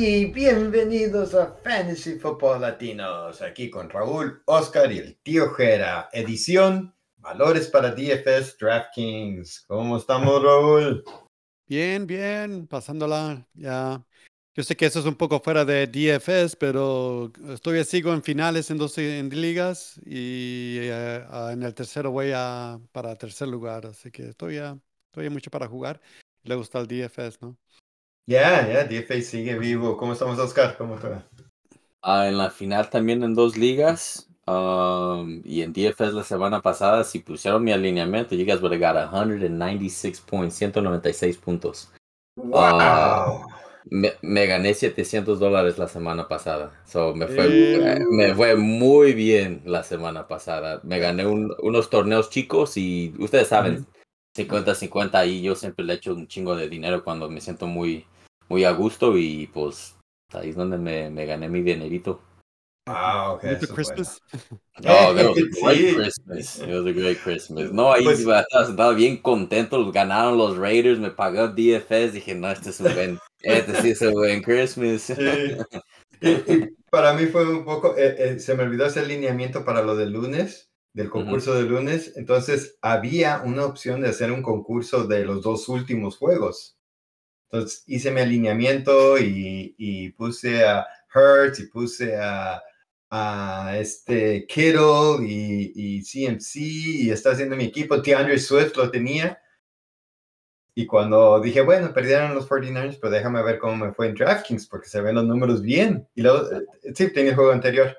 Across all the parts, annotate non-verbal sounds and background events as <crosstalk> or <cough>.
Hey, bienvenidos a Fantasy Football Latinos, aquí con Raúl, Oscar y el tío Jera, edición Valores para DFS DraftKings. ¿Cómo estamos, Raúl? Bien, bien, pasándola ya. Yo sé que eso es un poco fuera de DFS, pero estoy sigo en finales en dos en ligas y eh, en el tercero voy a para tercer lugar, así que estoy ya, estoy mucho para jugar. Le gusta el DFS, ¿no? Ya, ya, DFS sigue vivo. ¿Cómo estamos, Oscar? ¿Cómo está? Ah, en la final también en dos ligas. Um, y en DFS la semana pasada, si pusieron mi alineamiento, you guys would have got 196 points, 196 puntos. ¡Wow! me, me, gané 700 dólares la semana pasada. So, me, fue, eh, me fue muy bien la semana pasada. Me gané un, unos torneos chicos y ustedes saben, 50-50 y yo siempre le echo un chingo de dinero cuando me siento muy, muy a gusto y pues ahí es donde me, me gané mi dinerito. Ah, ok. Christmas. Oh, that was a great Christmas. It was a great Christmas. No, ahí Pues- estaba bien contento. Ganaron los Raiders, me pagó DFS. Dije, no, este es un buen, este sí es un buen Christmas. Sí. Y, y para mí fue un poco, eh, eh, se me olvidó ese lineamiento para lo del lunes, del concurso de lunes. Entonces había una opción de hacer un concurso de los dos últimos juegos. Entonces hice mi alineamiento y, y puse a Hurts y puse a, a este Kittle y, y CMC y está haciendo mi equipo. DeAndre Swift lo tenía. Y cuando dije, bueno, perdieron los 49ers, pero déjame ver cómo me fue en DraftKings, porque se ven los números bien. Y luego, eh, sí, tenía el juego anterior.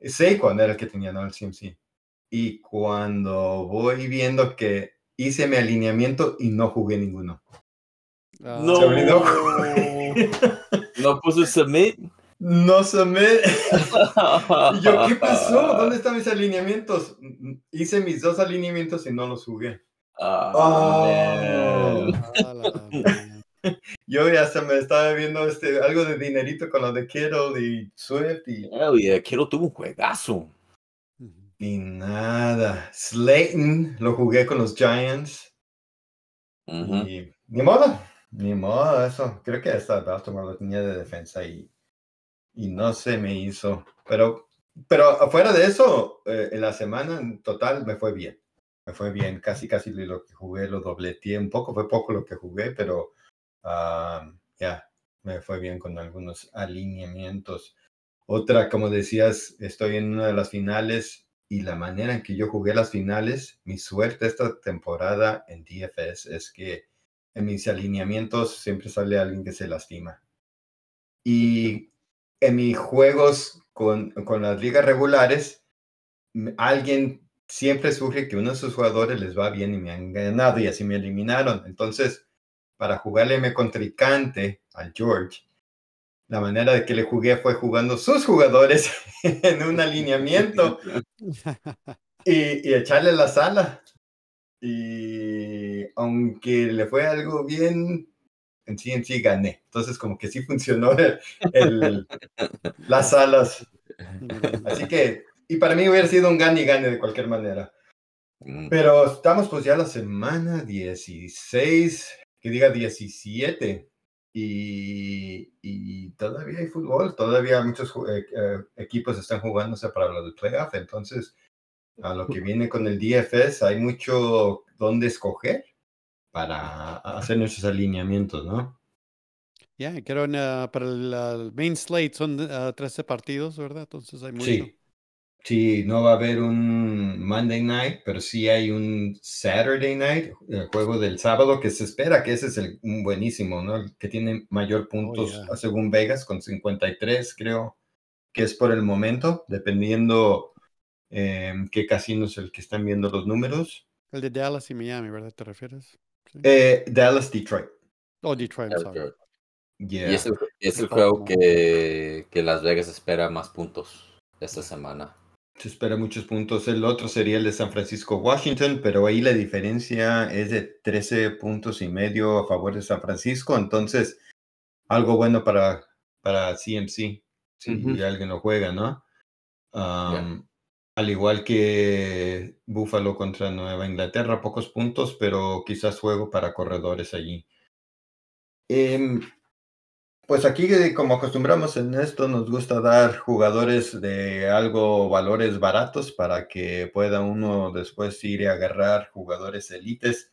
Saquon era el que tenía, no el CMC. Y cuando voy viendo que hice mi alineamiento y no jugué ninguno. No. Se olvidó. <laughs> No puso submit. No se me... <laughs> Y yo, ¿qué pasó? ¿Dónde están mis alineamientos? Hice mis dos alineamientos y no los jugué. Ah, Oh. ah, Yo ya hasta me estaba viendo este, algo de dinerito con lo de Kittle y Swift y, Hell yeah, Kittle tuvo un juegazo. Y nada. Slayton lo jugué con los Giants y ni modo, ni modo eso. Creo que hasta Baltimore lo tenía de defensa y, y no se me hizo. Pero, pero afuera de eso, eh, en la semana en total me fue bien. Me fue bien, casi casi lo que jugué lo dobleteé un poco, fue poco lo que jugué, pero ah, ya, me fue bien con algunos alineamientos. Otra, como decías, estoy en una de las finales y la manera en que yo jugué las finales, mi suerte esta temporada en DFS es que en mis alineamientos siempre sale alguien que se lastima. Y en mis juegos con, con las ligas regulares, alguien siempre surge que uno de sus jugadores les va bien y me han ganado y así me eliminaron. Entonces, para jugarle a mi contrincante, al George, la manera de que le jugué fue jugando sus jugadores <laughs> en un <laughs> alineamiento y, y echarle la sala. Y aunque le fue algo bien, en sí en sí gané. Entonces como que sí funcionó el- el- <laughs> las alas. <laughs> Así que, y para mí hubiera sido un gane y gane de cualquier manera. Mm. Pero estamos pues ya la semana 16, que diga 17. Y, y todavía hay fútbol, todavía muchos eh, eh, equipos están jugándose para lo del playoff. Entonces, a lo que viene con el DFS, hay mucho donde escoger para hacer nuestros alineamientos, ¿no? Ya, creo en, ah, para el, main slate son ah, 13 partidos, ¿verdad? Entonces hay mucho. Sí. Sí, no va a haber un Monday night, pero sí hay un Saturday night, el juego del sábado, que se espera que ese es el, buenísimo, ¿no? El que tiene mayor puntos yeah. según Vegas, con 53, creo que es por el momento, dependiendo eh, qué casino es el que están viendo los números. El de Dallas y Miami, ¿verdad? ¿Te refieres? Sí. Eh, Dallas, Detroit. Oh, Detroit, I'm sorry. Yeah. Y es el, es el juego que, que Las Vegas espera más puntos esta semana. Se espera muchos puntos. El otro sería el de San Francisco, Washington, pero ahí la diferencia es de 13 puntos y medio a favor de San Francisco. Entonces, algo bueno para, para CMC, si Ujú. alguien lo juega, ¿no? Um, Al igual que Buffalo contra Nueva Inglaterra, pocos puntos, pero quizás juego para corredores allí. Em, Pues aquí, eh, como acostumbramos en esto, nos gusta dar jugadores de algo valores baratos para que pueda uno después ir a agarrar jugadores élites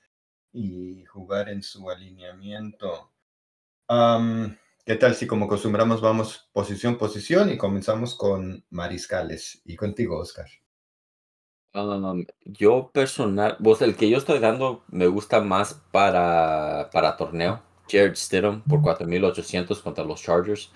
y jugar en su alineamiento. Am, ¿Qué tal si como acostumbramos vamos posición posición y comenzamos con mariscales? Y contigo, Oscar. Um, yo personal, vos el que yo estoy dando me gusta más para, para torneo. Jared Stidham por 4.800 contra los Chargers.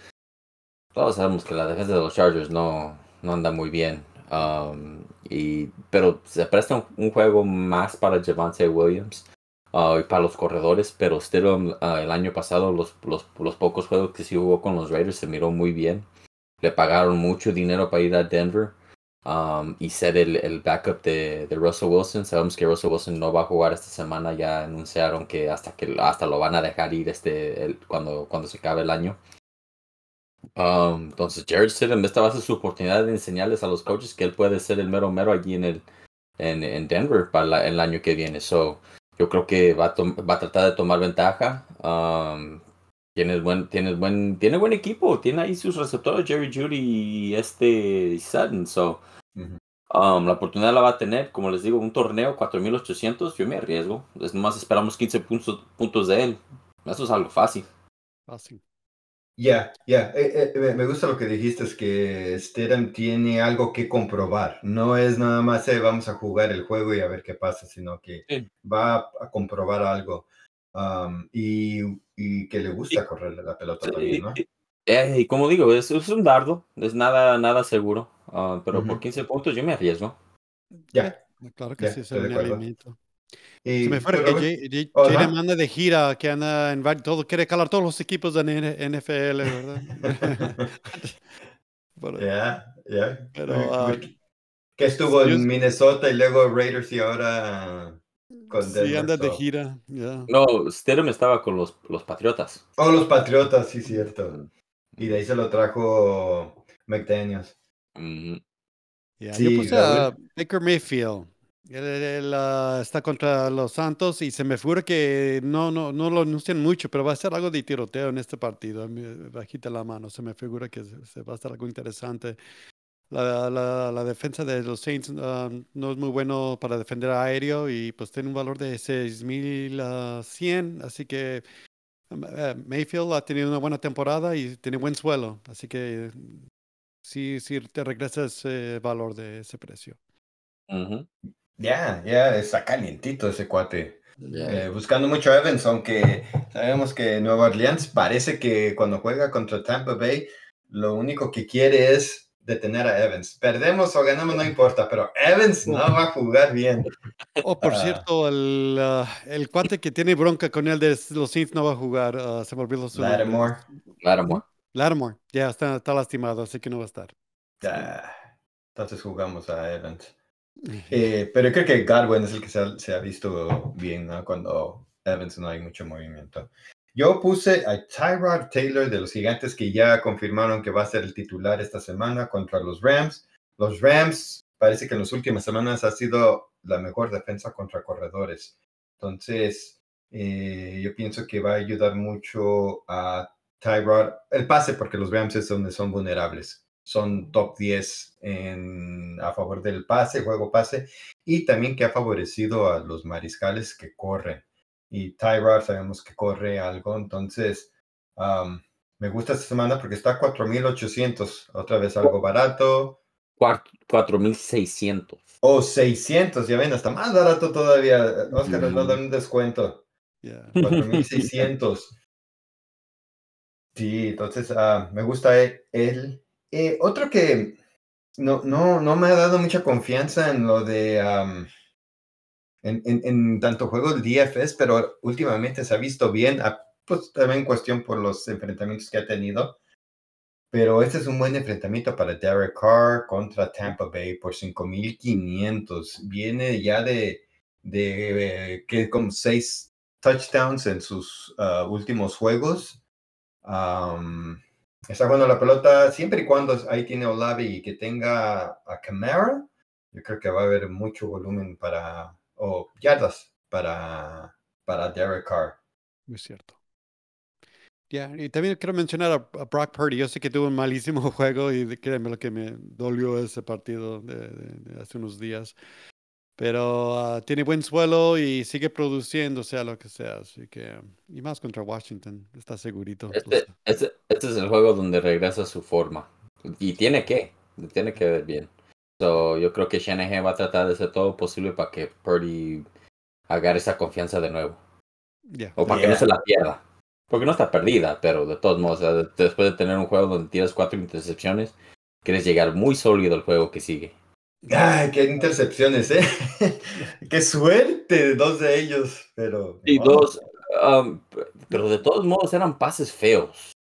Todos sabemos que la defensa de los Chargers no, no anda muy bien. Um, y, pero se presta un, un juego más para Javante Williams uh, para los corredores. Pero Stidham uh, el año pasado, los, los, los pocos juegos que sí jugó con los Raiders, se miró muy bien. Le pagaron mucho dinero para ir a Denver. Um, y ser el, el backup de, de, Russell Wilson. Sabemos que Russell Wilson no va a jugar esta semana. Ya anunciaron que hasta que hasta lo van a dejar ir este cuando, cuando se acabe el año. Um, entonces Jared Stidham esta va a ser su oportunidad de enseñarles a los coaches que él puede ser el mero mero allí en el en, en Denver para el año que viene. So, yo creo que va a, va a tratar de tomar ventaja. Um, Tienes buen, tienes buen, tiene buen equipo, tiene ahí sus receptores, Jerry Judy y este Sutton. So, uh -huh. um, la oportunidad la va a tener, como les digo, un torneo 4800, yo me arriesgo. Es nomás esperamos 15 puntos, puntos de él. Eso es algo fácil. Fácil. Ya, yeah, ya, yeah. eh, eh, me gusta lo que dijiste, es que Stedham tiene algo que comprobar. No es nada más, eh, vamos a jugar el juego y a ver qué pasa, sino que Sí. va a comprobar algo. Um, y, y que le gusta Y- correrle la pelota Sí, también, ¿no? y, eh, y como digo, es, es un dardo, es nada, nada seguro. ah, pero Ujú. por 15 puntos yo me arriesgo. Ya. Claro que sí, es de un acuerdo. Se me fue pero, que Jay- Jay- Oh, Jaden ajá. anda de gira, que anda en todo, quiere calar todos los equipos de NFL, ¿verdad? <laughs> Pero- Ya, ya. Pero, Eh, ah, porque- que estuvo yo- en Minnesota y luego Raiders y ahora con sí, Denver. anda de so. gira, ya. No, Stidham estaba con los, los Patriotas. Oh, los Patriotas, sí, cierto. Y de ahí se lo trajo McDaniels. mm, Ya, Sí, yo puse a. Baker Mayfield. Él, ah, está contra los Santos y se me figura que no, no, no lo anuncian mucho, pero va a ser algo de tiroteo en este partido. Bajita la mano, se me figura que se, va a estar algo interesante. La, defensa de los Saints ah, no es muy bueno para defender aéreo y pues tiene un valor de 6100, así que eh, Mayfield ha tenido una buena temporada y tiene buen suelo, así que sí, sí te regresa ese valor de ese precio. ujú. Ya, ya, está calientito ese cuate. Eh, buscando mucho a Evans, aunque sabemos que Nueva Orleans parece que cuando juega contra Tampa Bay, lo único que quiere es detener a Evans. Perdemos o ganamos, no importa, pero Evans no va a jugar bien. Oh, por Ah. cierto, el, ah, el cuate que tiene bronca con él de los Saints no va a jugar. ah, se me olvidó su. Lattimore. Lattimore. Lattimore, ya está, está lastimado, así que no va a estar. Entonces jugamos a Evans. Eh, pero creo que Godwin es el que se ha, visto bien cuando Evans no hay mucho movimiento. Yo puse a Tyrod Taylor de los Gigantes que ya confirmaron que va a ser el titular esta semana contra los Rams. Los Rams parece que en las últimas semanas ha sido la mejor defensa contra corredores. Entonces, eh, yo pienso que va a ayudar mucho a Tyrod el pase porque los Rams es donde son vulnerables. Son top 10 en, a favor del pase, juego pase, y también que ha favorecido a los mariscales que corren. Y Tyrod sabemos que corre algo, entonces um, me gusta esta semana porque está a 4.800, otra vez algo barato. Cuart- 4.600. O 600, ya ven, hasta más barato todavía. Oscar nos va a dar un descuento. Ya. 4600. <laughs> Sí, entonces ah, me gusta e- él. Eh, otro que no, no, no me ha dado mucha confianza en lo de am, en, tanto juego del DFS, pero últimamente se ha visto bien, ah, pues también cuestión por los enfrentamientos que ha tenido. Pero este es un buen enfrentamiento para Derek Carr contra Tampa Bay por 5500. Viene ya de, de eh, que como seis touchdowns en sus ah, últimos juegos. Am, está jugando la pelota siempre y cuando ahí tiene Olave y que tenga a Camara. Yo creo que va a haber mucho volumen para, o yardas para, para Derek Carr. Muy cierto. Ya, y también quiero mencionar a, a Brock Purdy. Yo sé que tuvo un malísimo <laughs> juego y créeme lo que me dolió ese partido de, de- de hace unos días. Pero ah, tiene buen suelo y sigue produciendo, sea lo que sea. Así que, y más contra Washington, está segurito. Este, este, este es el juego donde regresa su forma. Y tiene que, tiene que ver bien. So, yo creo que Shanahan va a tratar de hacer todo lo posible para que Purdy agarre esa confianza de nuevo. O para que no se la pierda. Porque no está perdida, pero de todos modos, o sea, de- después de tener un juego donde tiras cuatro intercepciones, quieres llegar muy sólido al juego que sigue. Ay, qué intercepciones, ¿eh? <laughs> qué suerte, dos de ellos, pero... Y oh, dos, um, pero de todos modos eran pases feos.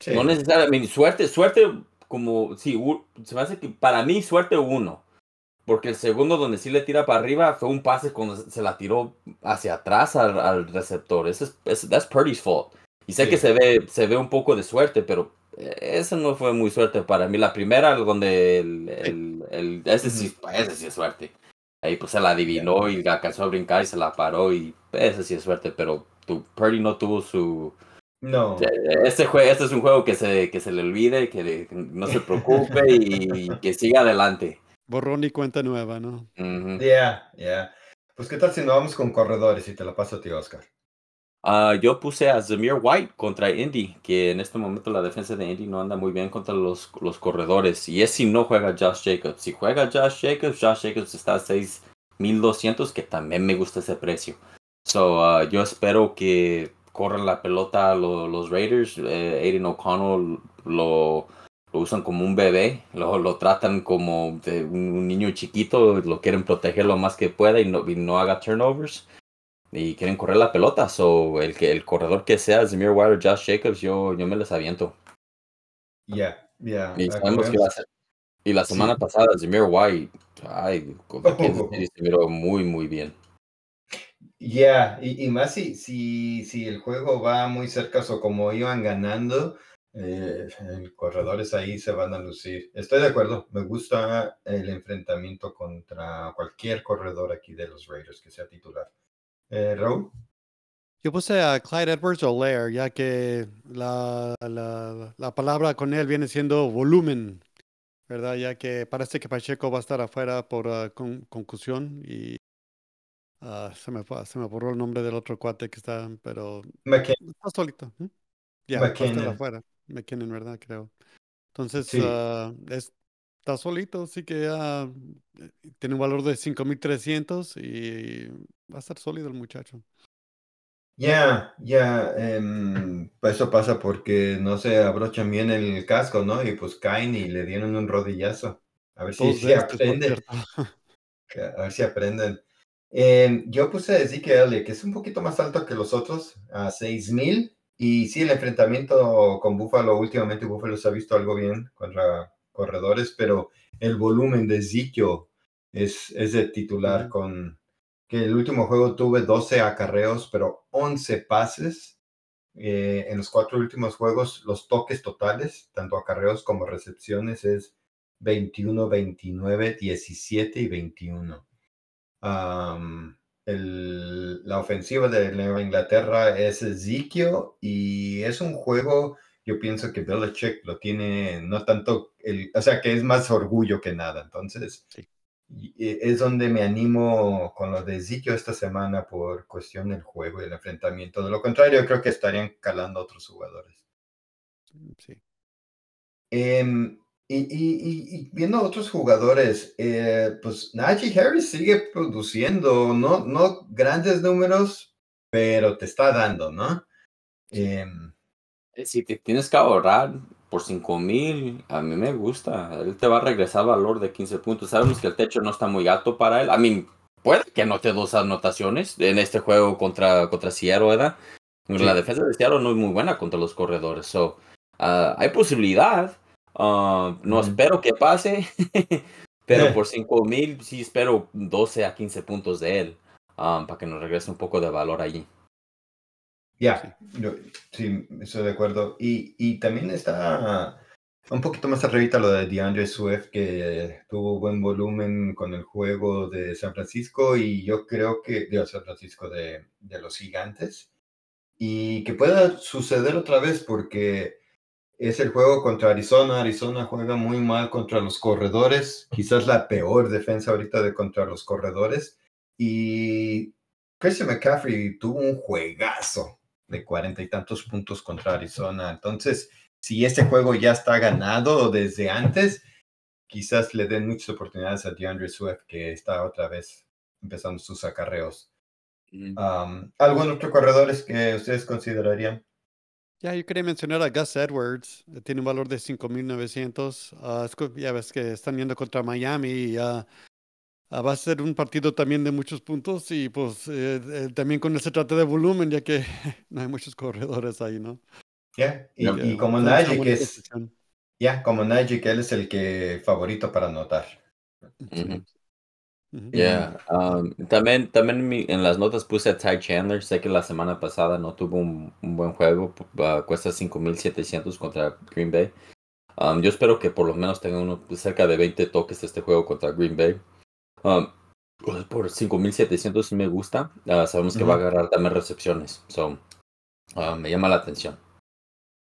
sí. No necesariamente, suerte, suerte como, sí, se me hace que para mí suerte uno. Porque el segundo donde sí le tira para arriba fue un pase cuando se la tiró hacia atrás al, al receptor. Ese es, that's Purdy's fault. Y sé Sí. que se ve, se ve un poco de suerte, pero eso no fue muy suerte para mí. La primera, donde el, el, el- ese, sí, ese sí es suerte. Ahí pues se la adivinó y alcanzó a brincar y se la paró y ese sí es suerte, pero tu, Purdy no tuvo su... No, Este, jue- este es un juego que se, que se le olvide, que le- no se preocupe y <laughs> que siga adelante. Borrón y cuenta nueva, ¿no? Ujú. ya, ya. Pues qué tal si no vamos con corredores y te la paso a ti, Oscar. Ah, yo puse a Zamir White contra Indy, que en este momento la defensa de Indy no anda muy bien contra los, los corredores. Y es si no juega Josh Jacobs. Si juega Josh Jacobs, Josh Jacobs está a 6.200, que también me gusta ese precio. So, ah, yo espero que corran la pelota lo- los Raiders. Eh, Aiden O'Connell lo, lo usan como un bebé, lo, lo tratan como un niño chiquito, lo quieren proteger lo más que pueda y no, y no haga turnovers y quieren correr la pelota. So, el que el corredor que sea, Zamir White o Josh Jacobs, yo, yo me les aviento. Ya, ya. Y, sabemos que corremos. va a ser- y la Sí. semana pasada, Zamir White, ay, con Kansas City se miró muy, muy bien. Ya, y, y más si, si, si el juego va muy cerca o como iban ganando, eh, el corredores ahí se van a lucir. Estoy de acuerdo, me gusta el enfrentamiento contra cualquier corredor aquí de los Raiders que sea titular. Eh, Raúl, Yo puse a Clyde Edwards Olaire, ya que la, la, la palabra con él viene siendo volumen, ¿verdad? Ya que parece que Pacheco va a estar afuera por ah, con- concusión y ah, se me se me borró el nombre del otro cuate que está, pero McKin- está solito. ¿eh? Ya, estar McKinnon. afuera. McKinnon, ¿verdad? Creo. Entonces, Sí. ah, es- está solito, así que ya eh, tiene un valor de 5.300 y va a estar sólido el muchacho. Ya, ya, em, eso pasa porque no se abrochan bien el casco, ¿no? Y pues caen y le dieron un rodillazo. A ver si, Dos si de estos, por aprende. cierto. <laughs> que- A ver si aprenden. Eh, yo puse a Ezekiel Elliott, que es un poquito más alto que los otros, a 6000. Y sí, el enfrentamiento con Buffalo, últimamente Buffalo se ha visto algo bien contra corredores, pero el volumen de Ezekiel es, es de titular con que el último juego tuve 12 acarreos, pero 11 pases. Eh, en los cuatro últimos juegos, los toques totales, tanto acarreos como recepciones, es 21, 29, 17 y 21. Am, el- la ofensiva de Nueva Inglaterra es Ezekiel y es un juego, yo pienso que Belichick lo tiene, no tanto, el, o sea, que es más orgullo que nada. Entonces, Sí. Y es donde me animo con lo de Ezekiel esta semana por cuestión del juego y el enfrentamiento. De lo contrario, creo que estarían calando a otros jugadores. Sí. Em, y, y- y- y viendo a otros jugadores, eh, pues Najee Harris sigue produciendo, no, no grandes números, pero te está dando, ¿no? Em, Eh, Si te tienes que ahorrar por 5 mil, a mí me gusta. Él te va a regresar valor de 15 puntos. Sabemos que el techo no está muy alto para él. A mí, puede que anote dos anotaciones en este juego contra, contra Seattle, ¿verdad? La Sí. defensa de Seattle no es muy buena contra los corredores. So, ah, hay posibilidad. Ah, no espero que pase, <laughs> pero Eh. por 5 mil sí espero 12 a 15 puntos de él ah, para que nos regrese un poco de valor allí. Ya, yo- sí, estoy de acuerdo. Y, y también está un poquito más arribita lo de DeAndre Swift, que tuvo buen volumen con el juego de San Francisco y yo creo que, de San Francisco de, de los gigantes. y que pueda suceder otra vez porque es el juego contra Arizona. Arizona juega muy mal contra los corredores, quizás la peor defensa ahorita de contra los corredores. Y Christian McCaffrey tuvo un juegazo de cuarenta y tantos puntos contra Arizona. Entonces, si este juego ya está ganado desde antes, quizás le den muchas oportunidades a DeAndre Swift, que está otra vez empezando sus acarreos. ¿Algún otro corredores que ustedes considerarían? Ya, yo quería mencionar a Gus Edwards. Eh, tiene un valor de 5.900. Uh, ya ves que están yendo contra Miami y uh, va a ser un partido también de muchos puntos y pues eh, eh, también con ese trata de volumen, ya que <laughs> no hay muchos corredores ahí, ¿no? Ya, y, como Najee, que es... Ya, como Najee, que él es el que favorito para anotar. Yeah. Um, también también en, las notas puse a Ty Chandler. Sé que la semana pasada no tuvo un, buen juego. Uh, cuesta 5.700 contra Green Bay. Um, yo espero que por lo menos tenga uno cerca de 20 toques este juego contra Green Bay. Um, por 5.700 sí me gusta. Uh, sabemos que va a agarrar también recepciones. So, me llama la atención.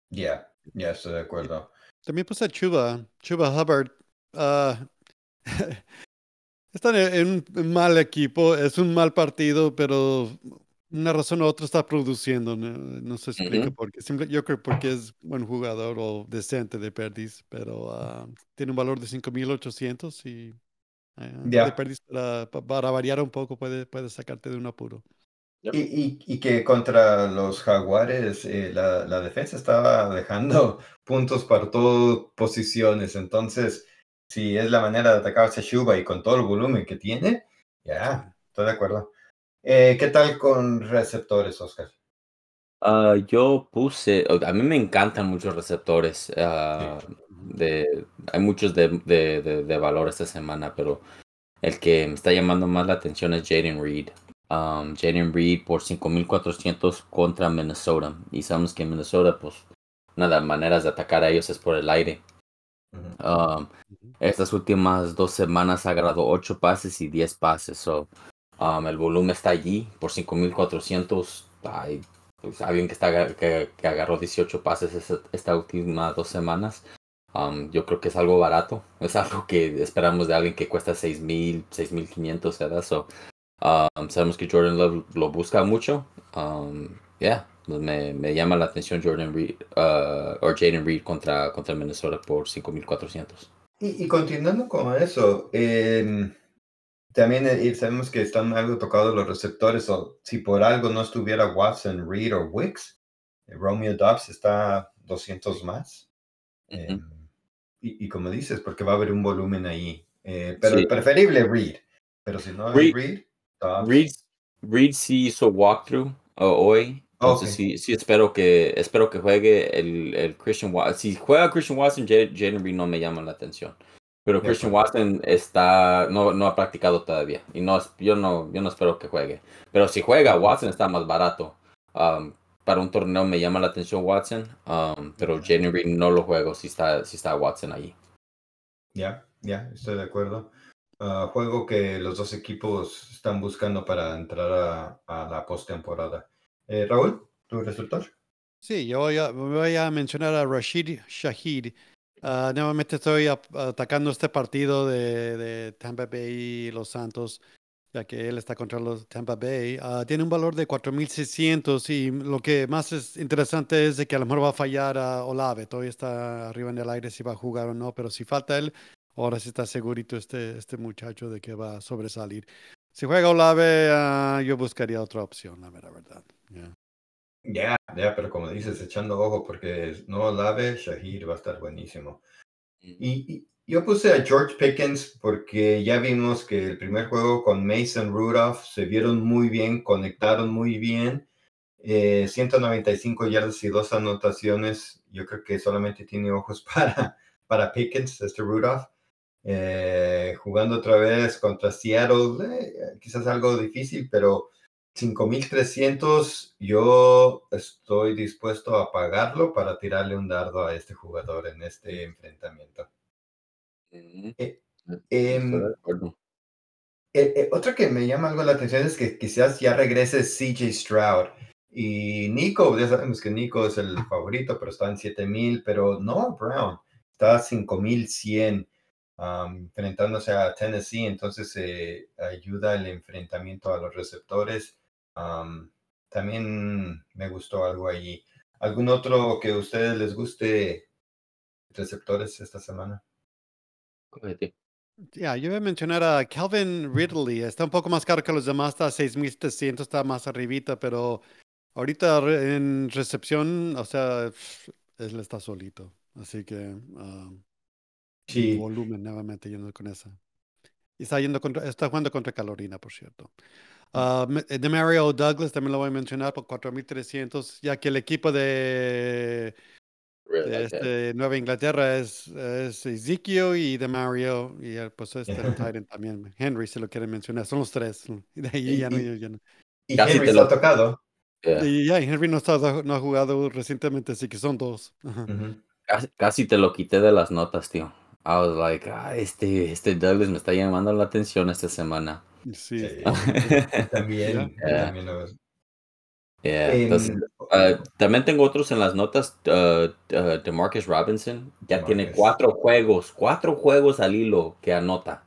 Ya, ya estoy de acuerdo. También puse a Chuba, Chuba Hubbard. <laughs> Están en un mal equipo, es un mal partido, pero una razón u otra está produciendo. No, se explica por qué. yo creo porque es buen jugador o decente de Perdis, pero ah, tiene un valor de 5.800 y uh, de Perdis para, variar un poco puede, puede sacarte de un apuro. Y, y, que contra los jaguares eh, la, la, defensa estaba dejando <laughs> puntos para todas posiciones, entonces si es la manera de atacar a Shuba y con todo el volumen que tiene, ya, estoy de acuerdo. Eh, ¿Qué tal con receptores, Oscar? Uh, yo puse, a mí me encantan muchos receptores. Uh, de, hay muchos de, de, de, valor esta semana, pero el que me está llamando más la atención es Jaden Reed. Um, Jaden Reed por 5.400 contra Minnesota. Y sabemos que Minnesota, pues, una de las maneras de atacar a ellos es por el aire. Um, estas últimas dos semanas ha agarrado 8 pases y 10 pases. So, um, el volumen está allí por 5400. Hay pues, alguien que, está, que, agarró 18 pases estas esta últimas dos semanas. Um, yo creo que es algo barato. <laughs> Es algo que esperamos de alguien que cuesta 6000, 6500, ¿verdad? So, um, sabemos que Jordan Love lo busca mucho. Um, yeah, pues me, me, llama la atención Jordan Reed uh, o Jaden Reed contra, contra Minnesota por 5400. Y, y continuando con eso, eh, también eh, sabemos que están algo tocados los receptores, o si por algo no estuviera Watson, Reed o Wicks, eh, Romeo Dobbs está 200 más. eh, y, y, como dices, porque va a haber un volumen ahí. Eh, pero sí. preferible Reed. Pero si no Reed, Reed. Reed, Reed sí hizo walkthrough hoy entonces okay. sí, sí espero que espero que juegue el, el Christian Watson. Si juega Christian Watson, Jaden Reed no me llama la atención. Pero Christian Watson está no, no ha practicado todavía y no yo no yo no espero que juegue. Pero si juega Watson está más barato. Um, para un torneo me llama la atención Watson, um, pero Reed no lo juego si está si está Watson ahí. Ya, ya, estoy de acuerdo. Uh, juego que los dos equipos están buscando para entrar a, a la postemporada. Eh, Raúl, ¿tu resultado? Sí, yo voy a, voy a mencionar a Rashid Shahid. Uh, nuevamente estoy atacando este partido de, de, Tampa Bay y Los Santos, ya que él está contra los Tampa Bay. Uh, tiene un valor de 4.600 y lo que más es interesante es de que a lo mejor va a fallar a Olave. Todavía está arriba en el aire si va a jugar o no, pero si falta él, ahora sí está segurito este, este muchacho de que va a sobresalir. Si juega Olave, uh, yo buscaría otra opción, la verdad. Ya, yeah. yeah, pero como dices, echando ojo, porque no Olave, Shahir va a estar buenísimo. Y, y, yo puse a George Pickens porque ya vimos que el primer juego con Mason Rudolph se vieron muy bien, conectaron muy bien. Eh, 195 yardas y dos anotaciones. Yo creo que solamente tiene ojos <laughs> para, para Pickens, este Rudolph. Eh, jugando otra vez contra Seattle, eh, quizás algo difícil, pero 5300 yo estoy dispuesto a pagarlo para tirarle un dardo a este jugador en este enfrentamiento. Mm -hmm. eh, eh, otra que me llama algo la atención es que quizás ya regrese CJ Stroud. Y Nico, ya sabemos que Nico es el favorito, pero está en 7000, pero Noah Brown está a 5100 um, enfrentándose a Tennessee, entonces eh, ayuda el enfrentamiento a los receptores. Um, también me gustó algo allí. ¿Algún otro que a ustedes les guste receptores esta semana? Ya, yo voy a mencionar a Calvin Ridley. Está un poco más caro que los demás, está a 6.300, está más arribita, pero ahorita en recepción, o sea, él está solito. Así que ah, Sí. volumen nuevamente yendo con esa. Y está, yendo contra, está jugando contra Carolina, por cierto. Ah, me- de Mario Douglas también lo voy a mencionar por 4.300, ya que el equipo de, Really de like that. este Nueva Inglaterra es, es Ezekiel y de Mario, y eh, pues este el <laughs> tight end también. Henry, si lo quieren mencionar, son los tres. Y <laughs> de ahí Y- ya no, y- ya no- Y Casi Henry te lo- tocado. Yeah. Y ya, Henry no, está, no ha jugado recientemente, así que son dos. Casi, casi te lo quité de las notas, tío. I was like, ah, este, este Douglas me está llamando la atención esta semana. Sí, Sí. <laughs> está- También, Yeah. también lo- Yeah, Em, entonces, ah, también tengo otros en las notas uh, de Marcus Robinson. Ya tiene cuatro juegos, cuatro juegos al hilo que anota.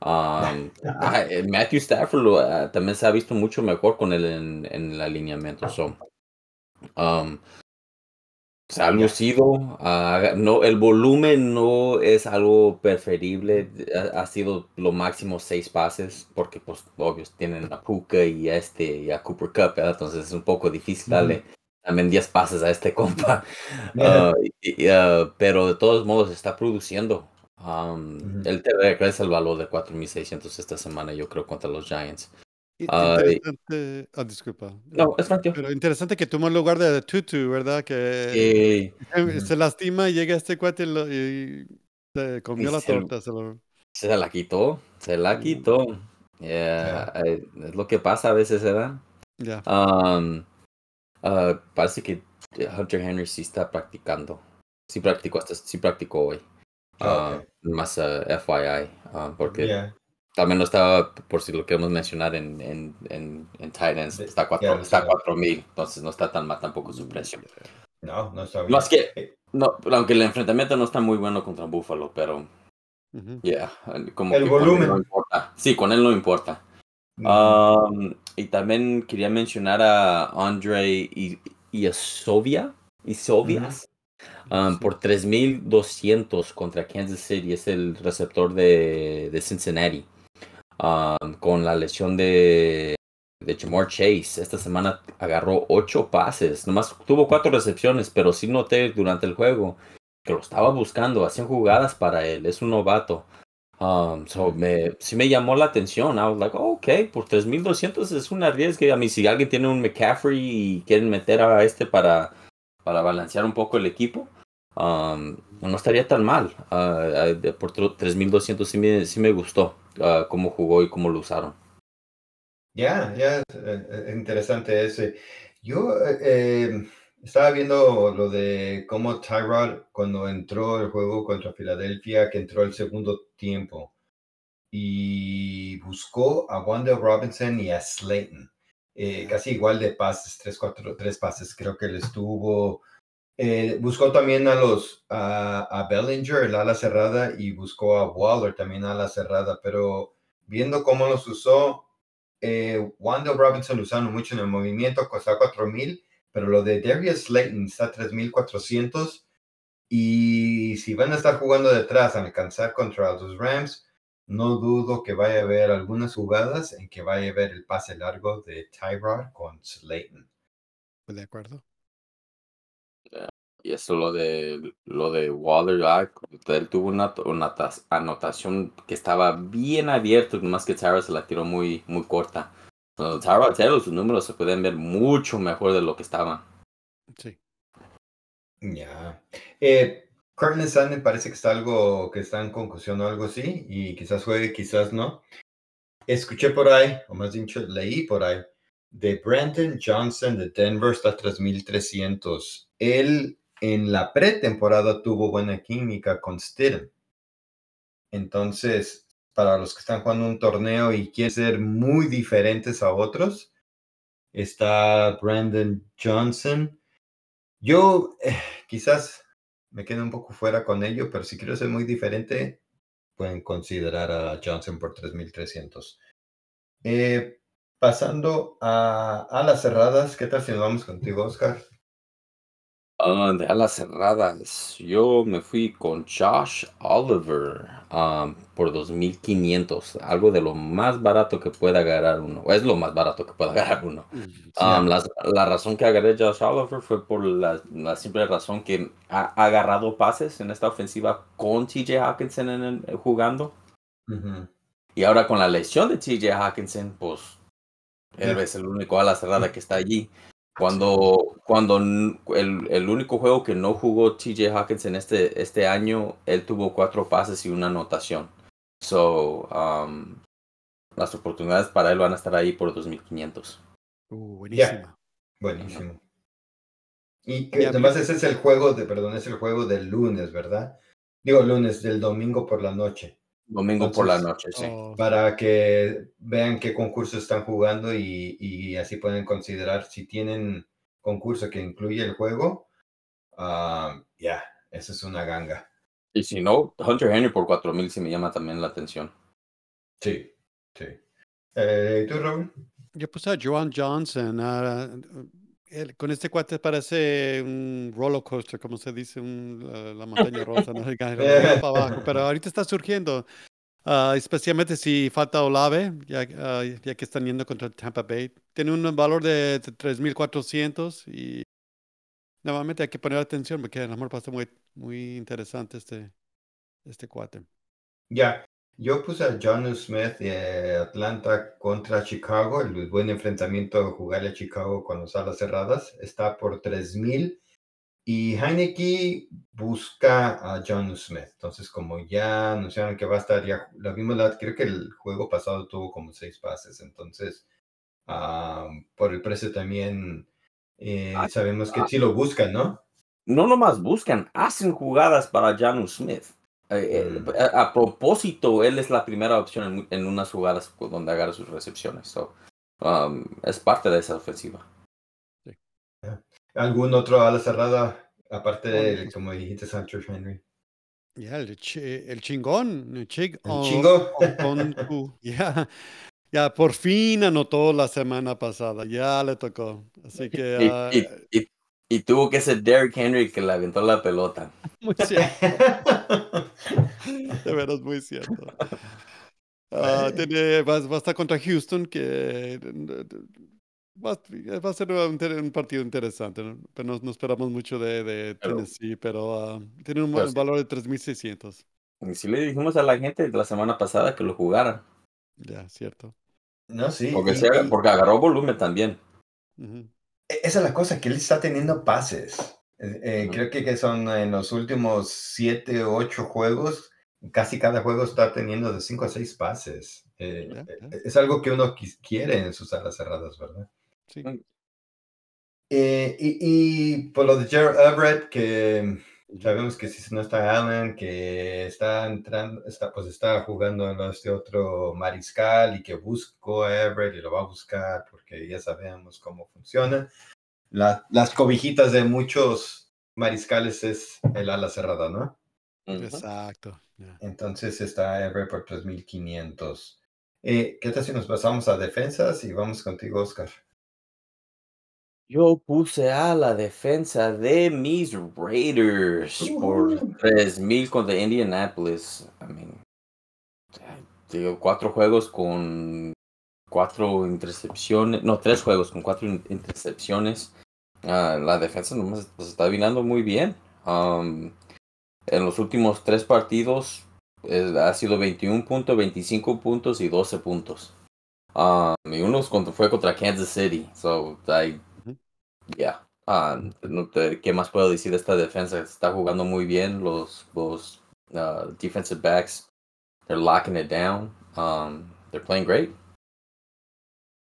Um, <laughs> eh, Matthew Stafford lo, también se ha visto mucho mejor con él en, en el alineamiento. So, um, se ha Ya. lucido. no, el volumen no es algo preferible. Ha, ha sido lo máximo seis pases, porque, pues, obvio, tienen a Puka y a este y a Cooper Cup, ¿verdad? Entonces es un poco difícil darle también 10 pases a este compa. <laughs> Yeah. Ah, y- ah, pero de todos modos está produciendo. Um. Él te regresa el valor de 4.600 esta semana, yo creo, contra los Giants. Y- Ay. Interesante. Ah, disculpa. No, es Frank. Pero interesante que tomó el lugar de Tutu, ¿verdad? Que Sí, eh, se lastima, llega este cuate y, lo- y se comió Y la se torta. se lo- se la quitó, se la quitó. Yeah, eh, es lo que pasa a veces, ¿verdad? Ya. Um, ah, parece que Hunter Henry sí está practicando. Sí practicó, hasta, sí practicó hoy. Ah, Ok. más ah, FYI, ah, porque Yeah. También no estaba, por si lo queremos mencionar en, en, en, en Titans, está a cuatro, ya lo está a sé. 4000, entonces no está tan mal tampoco su precio. No, no está bien. Más que, no, aunque el enfrentamiento no está muy bueno contra Buffalo, pero yeah, como El que con él volumen. no importa. Sí, con él no importa. Um, y también quería mencionar a Andre y Isovia, Isovias, um, Sí. por 3200 contra Kansas City, es el receptor de, de Cincinnati, con la lesión de, de Jamar Chase. Esta semana agarró 8 pases, nomás tuvo 4 recepciones, pero sí noté durante el juego que lo estaba buscando, hacían jugadas para él, es un novato. Um, so me, sí me llamó la atención. I was like, oh, ok, por 3200 es un arriesgue. A mí, si alguien tiene un McCaffrey y quieren meter a este para, para balancear un poco el equipo, um, no estaría tan mal. Uh, por tr- 3200 sí me, sí me gustó uh, cómo jugó y cómo lo usaron. Ya, ya, es, eh, interesante ese. Yo eh, eh, estaba viendo lo de cómo Tyrod, cuando entró el juego contra Filadelfia, que entró el segundo tiempo, y buscó a Wanda Robinson y a Slayton. eh, casi igual de pases, tres, cuatro, tres pases creo que les tuvo. Eh, buscó también a los a, a Bellinger, el ala cerrada, y buscó a Waller también ala cerrada, pero viendo cómo los usó, eh, Wanda Robinson usaron mucho en el movimiento, costaba 4000, pero lo de Darius Slayton está a 3400. Y si van a estar jugando detrás a alcanzar contra los Rams, no dudo que vaya a haber algunas jugadas en que vaya a haber el pase largo de Tyrod con Slayton. De acuerdo. Y eso lo de lo de Waller, ah, él tuvo una, una tas- anotación que estaba bien abierto, más que Tara se la tiró muy, muy corta. Tara Taylor, sus números se pueden ver mucho mejor de lo que estaban. Sí. Ya. Eh, Cortland Sutton parece que está algo, que está en concusión o algo así, y quizás juegue, quizás no. Escuché por ahí, o más dicho, leí por ahí, de Brandon Johnson de Denver está a 3300. Él en la pretemporada tuvo buena química con Stidham. Entonces, para los que están jugando un torneo y quieren ser muy diferentes a otros, está Brandon Johnson. Yo eh, quizás me quedo un poco fuera con ello, pero si quiero ser muy diferente, pueden considerar a Johnson por 3.300. Eh, pasando a, a las cerradas, ¿qué tal si nos vamos contigo, Oscar? Ah, de alas cerradas, yo me fui con Josh Oliver um, por 2.500, algo de lo más barato que pueda agarrar uno, es lo más barato que pueda <laughs> agarrar uno. La, la razón que agarré Josh Oliver fue por la, la simple razón que ha agarrado pases en esta ofensiva con TJ Hawkinson en el- jugando. Y ahora con la lesión de TJ Hawkinson, pues él es el único ala cerrada que está allí. Cuando, cuando n- el, el único juego que no jugó TJ Hawkinson este, este año, él tuvo cuatro pases y una anotación. So, um, las oportunidades para él van a estar ahí por 2500. Uh, buenísima. Buenísimo. Y que además ese es el juego de, perdón, es el juego del lunes, ¿verdad? Digo lunes, del domingo por la noche. Domingo por la noche, sí. Oh, Para que vean qué concurso están jugando y, y así pueden considerar si tienen concurso que incluye el juego. ah, ya, esa es una ganga. Y si no, Hunter Henry por 4000 sí me llama también la atención. Sí, sí. Eh, ¿Tú, Raúl? Yo puse a Joan Johnson. ah, con este cuate parece un roller coaster, como se dice, un, la, la montaña rosa, ¿no? Para <laughs> abajo, pero ahorita está surgiendo. ah, especialmente si falta Olave, ya, ah, ya que están yendo contra Tampa Bay. Tiene un valor de 3.400 y nuevamente hay que poner atención porque a lo mejor pasa muy, muy interesante este, este cuate. Ya, yo puse a John Smith de Atlanta contra Chicago, el buen enfrentamiento, jugarle a Chicago con las alas cerradas, está por 3000 y Heineke busca a John Smith. Entonces, como ya anunciaron que va a estar, ya la vimos, la, creo que el juego pasado tuvo como seis pases, entonces, por el precio también eh, Ah, sabemos que ah. sí lo buscan, ¿no? No nomás buscan, hacen jugadas para Janu Smith. Eh, eh, Mm. a, a propósito, él es la primera opción en, unas jugadas donde agarra sus recepciones. So, um, es parte de esa ofensiva. ¿Algún otro ala cerrada, aparte de, como dijiste, Sancho Henry? Ya, el, chi- el chingón, el chig, El o- chingo. Okonku, <laughs> ya, ya por fin anotó la semana pasada, ya le tocó. Así que Y, ah, y- y- y tuvo que ser Derrick Henry que le aventó la pelota. muy cierto, de veras muy cierto. <laughs> Bueno. tiene, va, va a estar contra Houston, que va, a- va a ser un, un partido interesante, ¿no? pero no, no esperamos mucho de, de Tennessee, pero ah, tiene un pero sí. valor de 3.600. Y si le dijimos a la gente la semana pasada que lo jugara. Ya, cierto. No, sí. Porque, y- se- y- porque agarró volumen también. Ujú. e- esa es la cosa, que él está teniendo pases. Eh, eh. Creo que, que son en los últimos siete o ocho juegos, casi cada juego está teniendo de cinco a seis pases. Eh. Es algo que uno quiere en sus alas cerradas, ¿verdad? Sí. Mm. Eh, y, y por lo de Jared Everett, que. Sabemos que si no está Allen, que está entrando, está, pues está jugando en este otro mariscal y que buscó a Everett y lo va a buscar porque ya sabemos cómo funciona. La- las cobijitas de muchos mariscales es el ala cerrada, ¿no? Exacto. Entonces está Everett por 3500. Eh, ¿Qué tal si nos pasamos a defensas y vamos contigo, Oscar? Yo puse a la defensa de mis Raiders por Uh. 3000 contra Indianapolis. I mean, digo, cuatro juegos con cuatro intercepciones, no, tres juegos con cuatro in- intercepciones. Ah, la defensa nomás pues, está vinando muy bien. Um, en los últimos tres partidos eh, ha sido 21 puntos, 25 puntos y 12 puntos. Um, y uno fue contra Kansas City. So, I, Ujú. yeah. Ah, no te- ¿Qué más puedo decir de esta defensa? Está jugando muy bien. Los, los uh, defensive backs, they're locking it down. Um, they're playing great.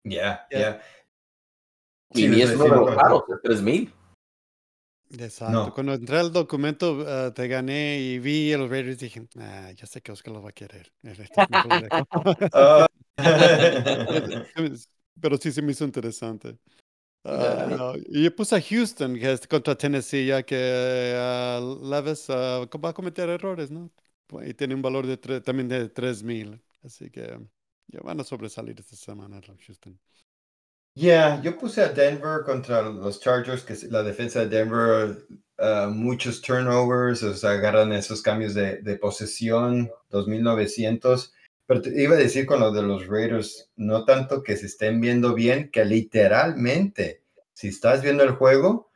Ya, Ya. ya. Y Sí, les es es 3000. Exacto. No. Cuando entré al documento, ah, te gané y vi a los Raiders dije, ah, ya sé que Oscar lo va a querer. <laughs> Este, mejor lo dejo". Ah. <laughs> Pero sí se me hizo interesante. Ah, no, Y yo puse a Houston, que es contra Tennessee, ya que ah, Levis ah, va a cometer errores, ¿no? Y tiene un valor de tre- también de 3000. Así que ya van a sobresalir esta semana los Houston. Yeah, yo puse a Denver contra los Chargers, que la defensa de Denver, uh, muchos turnovers, o sea, agarran esos cambios de, de posesión, 2900. Pero te iba a decir con lo de los Raiders, no tanto que se estén viendo bien, que literalmente, si estás viendo el juego,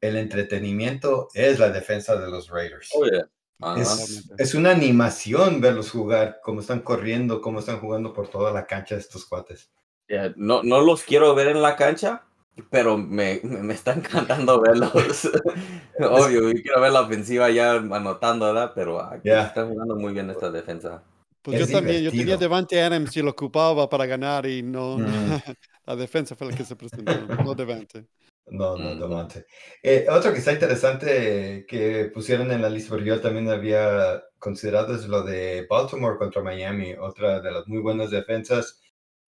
el entretenimiento es la defensa de los Raiders. Oh, yeah. Ajá. Es, es una animación verlos jugar, cómo están corriendo, cómo están jugando por toda la cancha estos cuates. Yeah, No, no los quiero ver en la cancha, pero me, me está <laughs> encantando verlos. <laughs> Obvio, yo quiero ver la ofensiva ya anotando, ¿verdad? Pero ah, Yeah. están jugando muy bien esta defensa. Pues Es yo también, yo tenía divertido. Devante Adams y lo ocupaba para ganar y no, Mm. <laughs> la defensa fue la que se presentó, no Devante. No, no. Davante. Eh, otro que está interesante que pusieron en la lista, porque yo también había considerado, es lo de Baltimore contra Miami, otra de las muy buenas defensas.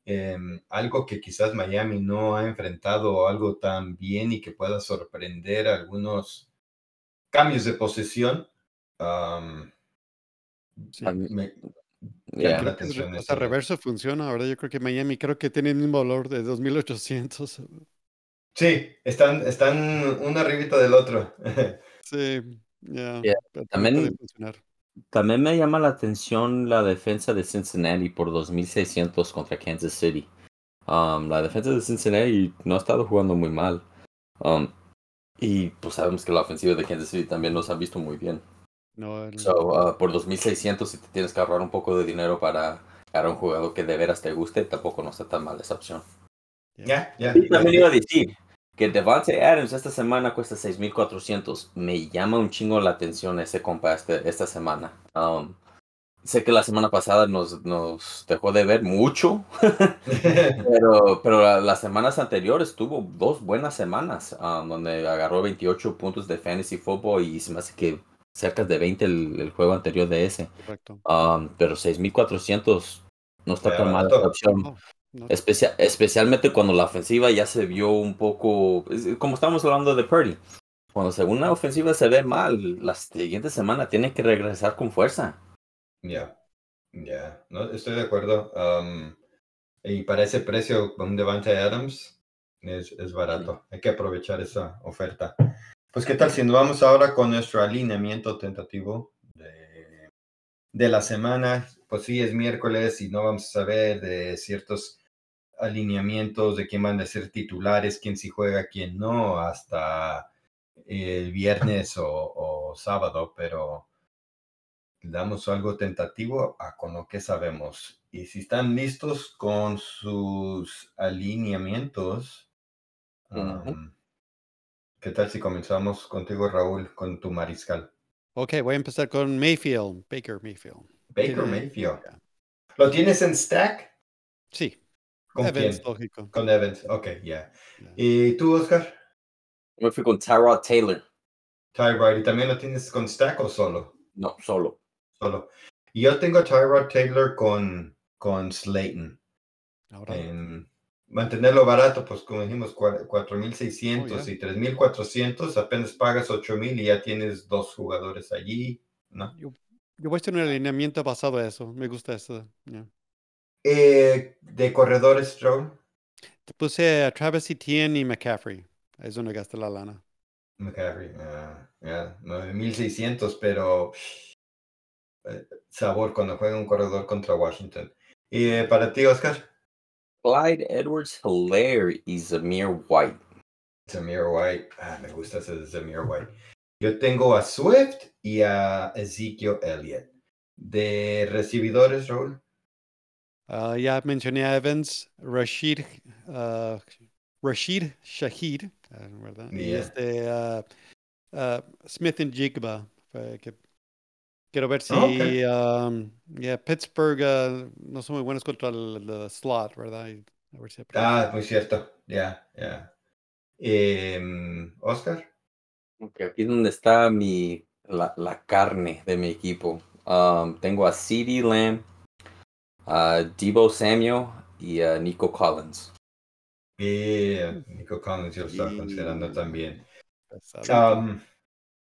Em, algo que quizás Miami no ha enfrentado, algo tan bien y que pueda sorprender algunos cambios de posesión. Am, Sí. A mí- me Yeah. Creo que es hasta eso. reverso funciona, ¿verdad? Yo creo que Miami creo que tiene el mismo valor de 2800. Sí, están, están uno arribita del otro. <laughs> Sí, ya. Yeah, pero también-. También me llama la atención la defensa de Cincinnati por 2600 contra Kansas City. Um, la defensa de Cincinnati no ha estado jugando muy mal. Um, y pues sabemos que la ofensiva de Kansas City también nos ha visto muy bien. No, el- So, uh, por 2600, si te tienes que ahorrar un poco de dinero para para un jugador que de veras te guste, tampoco no está tan mal esa opción. Ya, ya. Y también iba a decir que Devante Adams esta semana cuesta 6400. Me llama un chingo la atención ese compa este- esta semana. Um, sé que la semana pasada nos, nos dejó de ver mucho, <laughs> pero, pero la- las semanas anteriores tuvo dos buenas semanas um, donde agarró 28 puntos de fantasy football y se me hace que cerca de 20 el, el juego anterior de ese. correcto. Um, pero 6400 no está tan mal barato. esa opción. No, no, Especia- especialmente cuando la ofensiva ya se vio un poco, como estamos hablando de Purdy. Cuando según la ofensiva se ve mal, la siguiente semana tiene que regresar con fuerza. Ya, ya, no, estoy de acuerdo. Am, y para ese precio, un Devante Adams es, es barato. Hay que aprovechar esa oferta. Pues, ¿qué tal si nos vamos ahora con nuestro alineamiento tentativo de, de la semana? Pues sí, es miércoles y no vamos a saber de ciertos alineamientos de quién van a ser titulares, quién sí juega, quién no, hasta el viernes o, o sábado, pero damos algo tentativo a con lo que sabemos. Y si están listos con sus alineamientos, Ujú. am, ¿qué tal si comenzamos contigo, Raúl, con tu mariscal? Ok, voy a empezar con Mayfield, Baker Mayfield. Baker Tiene- Mayfield. ¿Lo tienes en stack? Sí, ¿Con Evans, quién? lógico. Con Evans. Ok, ya. Ya. ¿Y tú, Oscar? Me fui con Tyrod Taylor. Tyrod. ¿Y también lo tienes con stack o solo? No, solo. Solo. Yo tengo a Tyrod Taylor con, con Slayton. Ahora, en mantenerlo barato, pues como dijimos, cua- 4.600 Oh, y 3.400, apenas pagas 8.000 y ya tienes dos jugadores allí, ¿no? yo, yo voy a hacer un alineamiento basado a eso. Me gusta eso. ya. Eh, de corredores, Joe, Te puse a Travis Etienne y McCaffrey. Es donde gasté la lana. McCaffrey, ah, ya, 9.600, pero eh, sabor cuando juega un corredor contra Washington. Y eh, para ti, Oscar, Clyde Edwards Hilaire y Zamir White. Zamir White, ah, me gusta ese de Zamir White. Yo tengo a Swift y a Ezekiel Elliott. De recibidores, Raúl. Ah, ya mencioné a Evans, Rashid, ah, Rashid Shahid, ah, ¿verdad? Y este ah, ah, Smith and Jigba. que quiero ver si Ah, ok. um, yeah, Pittsburgh ah, no son muy buenos contra el, el slot, ¿verdad? Y a ver si Ah, muy cierto. Ya, ya. Em, Oscar. Ok, aquí es donde está mi, la, la carne de mi equipo. Um, tengo a CD Lamb, a Debo Samuel y a Nico Collins. Y Nico Collins yo lo estaba considerando también. Um,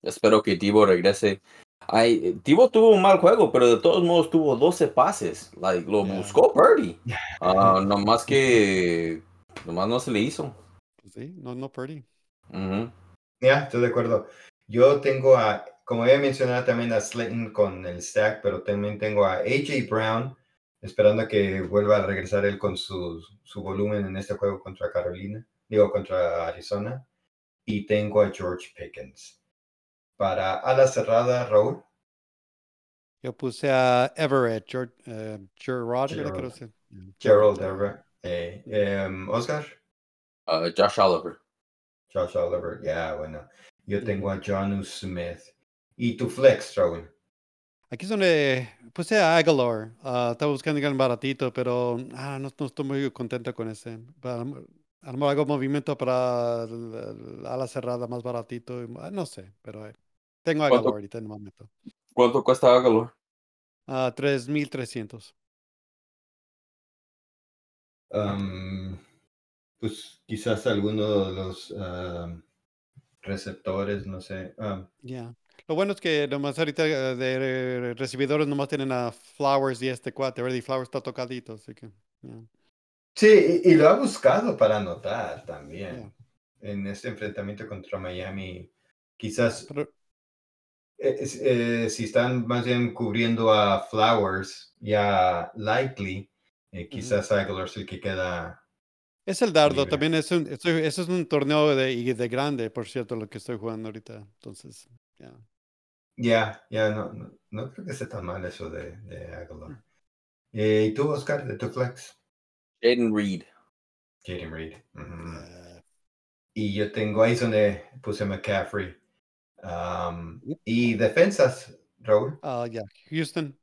Espero que Tivo regrese. Ay, Tivo tuvo un mal juego, pero de todos modos tuvo 12 pases. Like, lo Yeah. buscó Purdy. Ah, nomás que. Nomás no se le hizo. Pues sí, no, no Purdy. Ujú. Ya, estoy de acuerdo. Yo tengo a, como había mencionado también a Slayton con el stack, pero también tengo a AJ Brown, esperando a que vuelva a regresar él con su, su volumen en este juego contra Carolina, digo, contra Arizona. Y tengo a George Pickens. Para ala cerrada, Raúl. Yo puse a Everett, Gerard, eh, Gerard. Gerald. Creo que se- Gerald Everett. Eh, em, Oscar. Ah, Josh Oliver. Josh Oliver. Ya, bueno. Yo tengo a John Smith. Y tu flex, Raúl. Aquí es donde puse a Aguilar. ah, estaba buscando un baratito, pero ah, no, no estoy muy contento con ese. A lo mejor hago movimiento para la, la ala cerrada más baratito. y- ah, No sé, pero eh, tengo. Aguilar ahorita en el momento. ¿Cuánto cuesta Aguilar? Ah, 3,300. Um, pues quizás alguno de los receptores, no sé. Um, Ya. Lo bueno es que nomás ahorita eh, de recibidores nomás tienen a Flowers y este cuate, ¿verdad? Y Flowers está tocadito, así que. sí, y, y lo ha buscado para anotar también. Ya. En este enfrentamiento contra Miami, quizás Pero- eh, eh, si están más bien cubriendo a Flowers y a Likely, eh, quizás Aguilar es el que queda. Es el dardo, Libre. también es un, estoy- eso es un torneo de, de grande, por cierto, lo que estoy jugando ahorita. Entonces, ya. Ya, ya, no, no, no creo que esté tan mal eso de, de Aguilar. Eh, ¿Y tú, Oscar, de tu flex? Jaden Reed. Jaden Reed. Eh, Y yo tengo ahí donde puse McCaffrey. Um, y defensas, Raúl, ah, ya, Houston.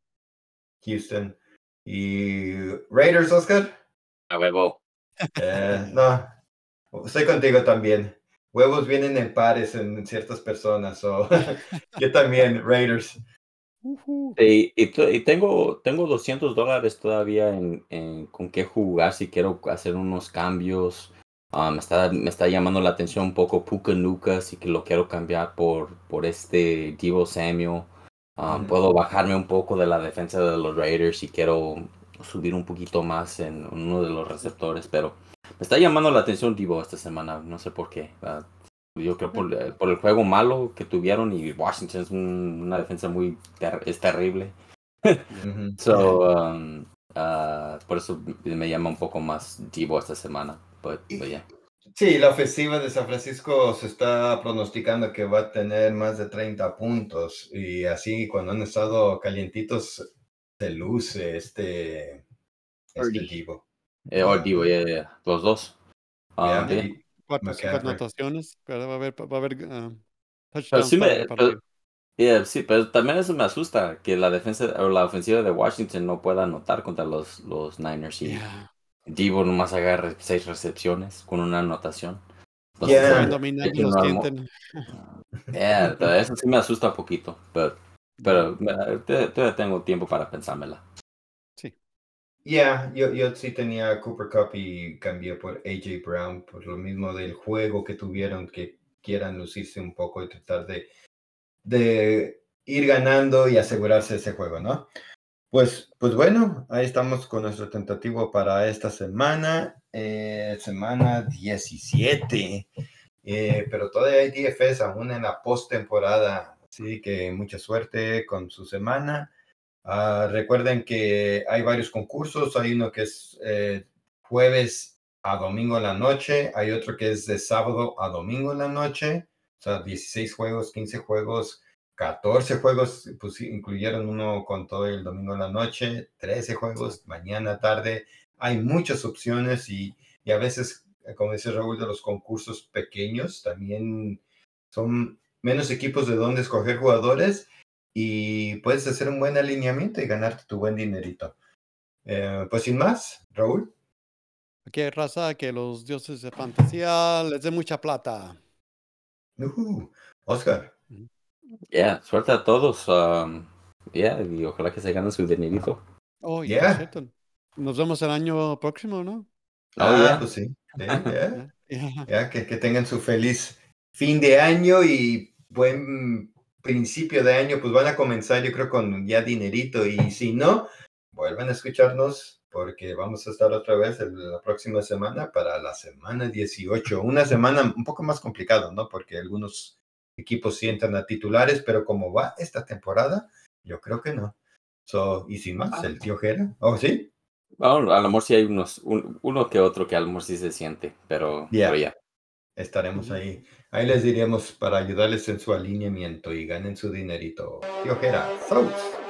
Houston. Y Raiders, Oscar. A huevo. Eh, no, estoy contigo también. Huevos vienen en pares en ciertas personas. o <laughs> yo también, Raiders. Y, y tengo, tengo 200 dólares todavía en, en con qué jugar si quiero hacer unos cambios. Ah, me, está, me está llamando la atención un poco Puka Nuka, así que lo quiero cambiar por, por este Divo Samuel. Ujú. Puedo bajarme un poco de la defensa de los Raiders si quiero subir un poquito más en uno de los receptores, pero me está llamando la atención Divo esta semana, no sé por qué. Ah, yo creo por, por el juego malo que tuvieron y Washington es un- una defensa muy ter- es terrible. <laughs> So, um, ah, por eso me llama un poco más Divo esta semana. But, but yeah. Sí, la ofensiva de San Francisco se está pronosticando que va a tener más de 30 puntos y así cuando han estado calientitos se luce este, este. Divo. Eh, oh, Divo, yeah, yeah. Los dos. Ah, yeah. y- Cuatro, anotaciones, pero va a haber, va a haber ah, Pero touchdowns sí, me, pero, yeah, sí, pero también eso me asusta, que la defensa o la ofensiva de Washington no pueda anotar contra los, los Niners y Yeah. Divo nomás agarre seis recepciones con una anotación. Yeah. Saben dominar es que los no que armó- entren. Yeah, pero eso sí me asusta un poquito, pero, pero todavía todavía tengo tiempo para pensármela. Sí. Ya, yo, yo sí tenía Cooper Cup y cambié por AJ Brown por lo mismo del juego que tuvieron, que quieran lucirse un poco y tratar de, de ir ganando y asegurarse ese juego, ¿no? Pues, pues bueno, ahí estamos con nuestro tentativo para esta semana, eh, semana 17, eh, pero todavía hay DFS aún en la postemporada, así que mucha suerte con su semana. Ah, recuerden que hay varios concursos, hay uno que es eh, jueves a domingo en la noche, hay otro que es de sábado a domingo en la noche, o sea, 16 juegos, 15 juegos, 14 juegos, pues incluyeron uno con todo el domingo en la noche, 13 juegos, mañana, tarde, hay muchas opciones y, y a veces, eh, como dice Raúl, de los concursos pequeños, también son menos equipos de donde escoger jugadores y puedes hacer un buen alineamiento y ganarte tu buen dinerito. Eh, pues sin más, Raúl. Aquí hay raza que los dioses de fantasía les den mucha plata. Oscar. Yeah, suerte a todos. um, yeah, y ojalá que se ganen su dinerito. Oh, Yeah. cierto, nos vemos el año próximo, ¿no? Oh, ah, yeah. pues sí. <laughs> ya, que, que tengan su feliz fin de año y buen principio de año, pues van a comenzar yo creo con ya dinerito y si no, vuelvan a escucharnos porque vamos a estar otra vez la próxima semana para la semana 18, una semana un poco más complicada, ¿no? Porque algunos equipos sientan a titulares, pero como va esta temporada, yo creo que no. So, y sin más, el tío Jera, ¿oh sí? Bueno, a lo mejor sí hay unos, uno que otro que a lo mejor sí se siente, pero ya. Estaremos ahí. Ahí les diremos para ayudarles en su alineamiento y ganen su dinerito. Tío Jera, ¡saludos!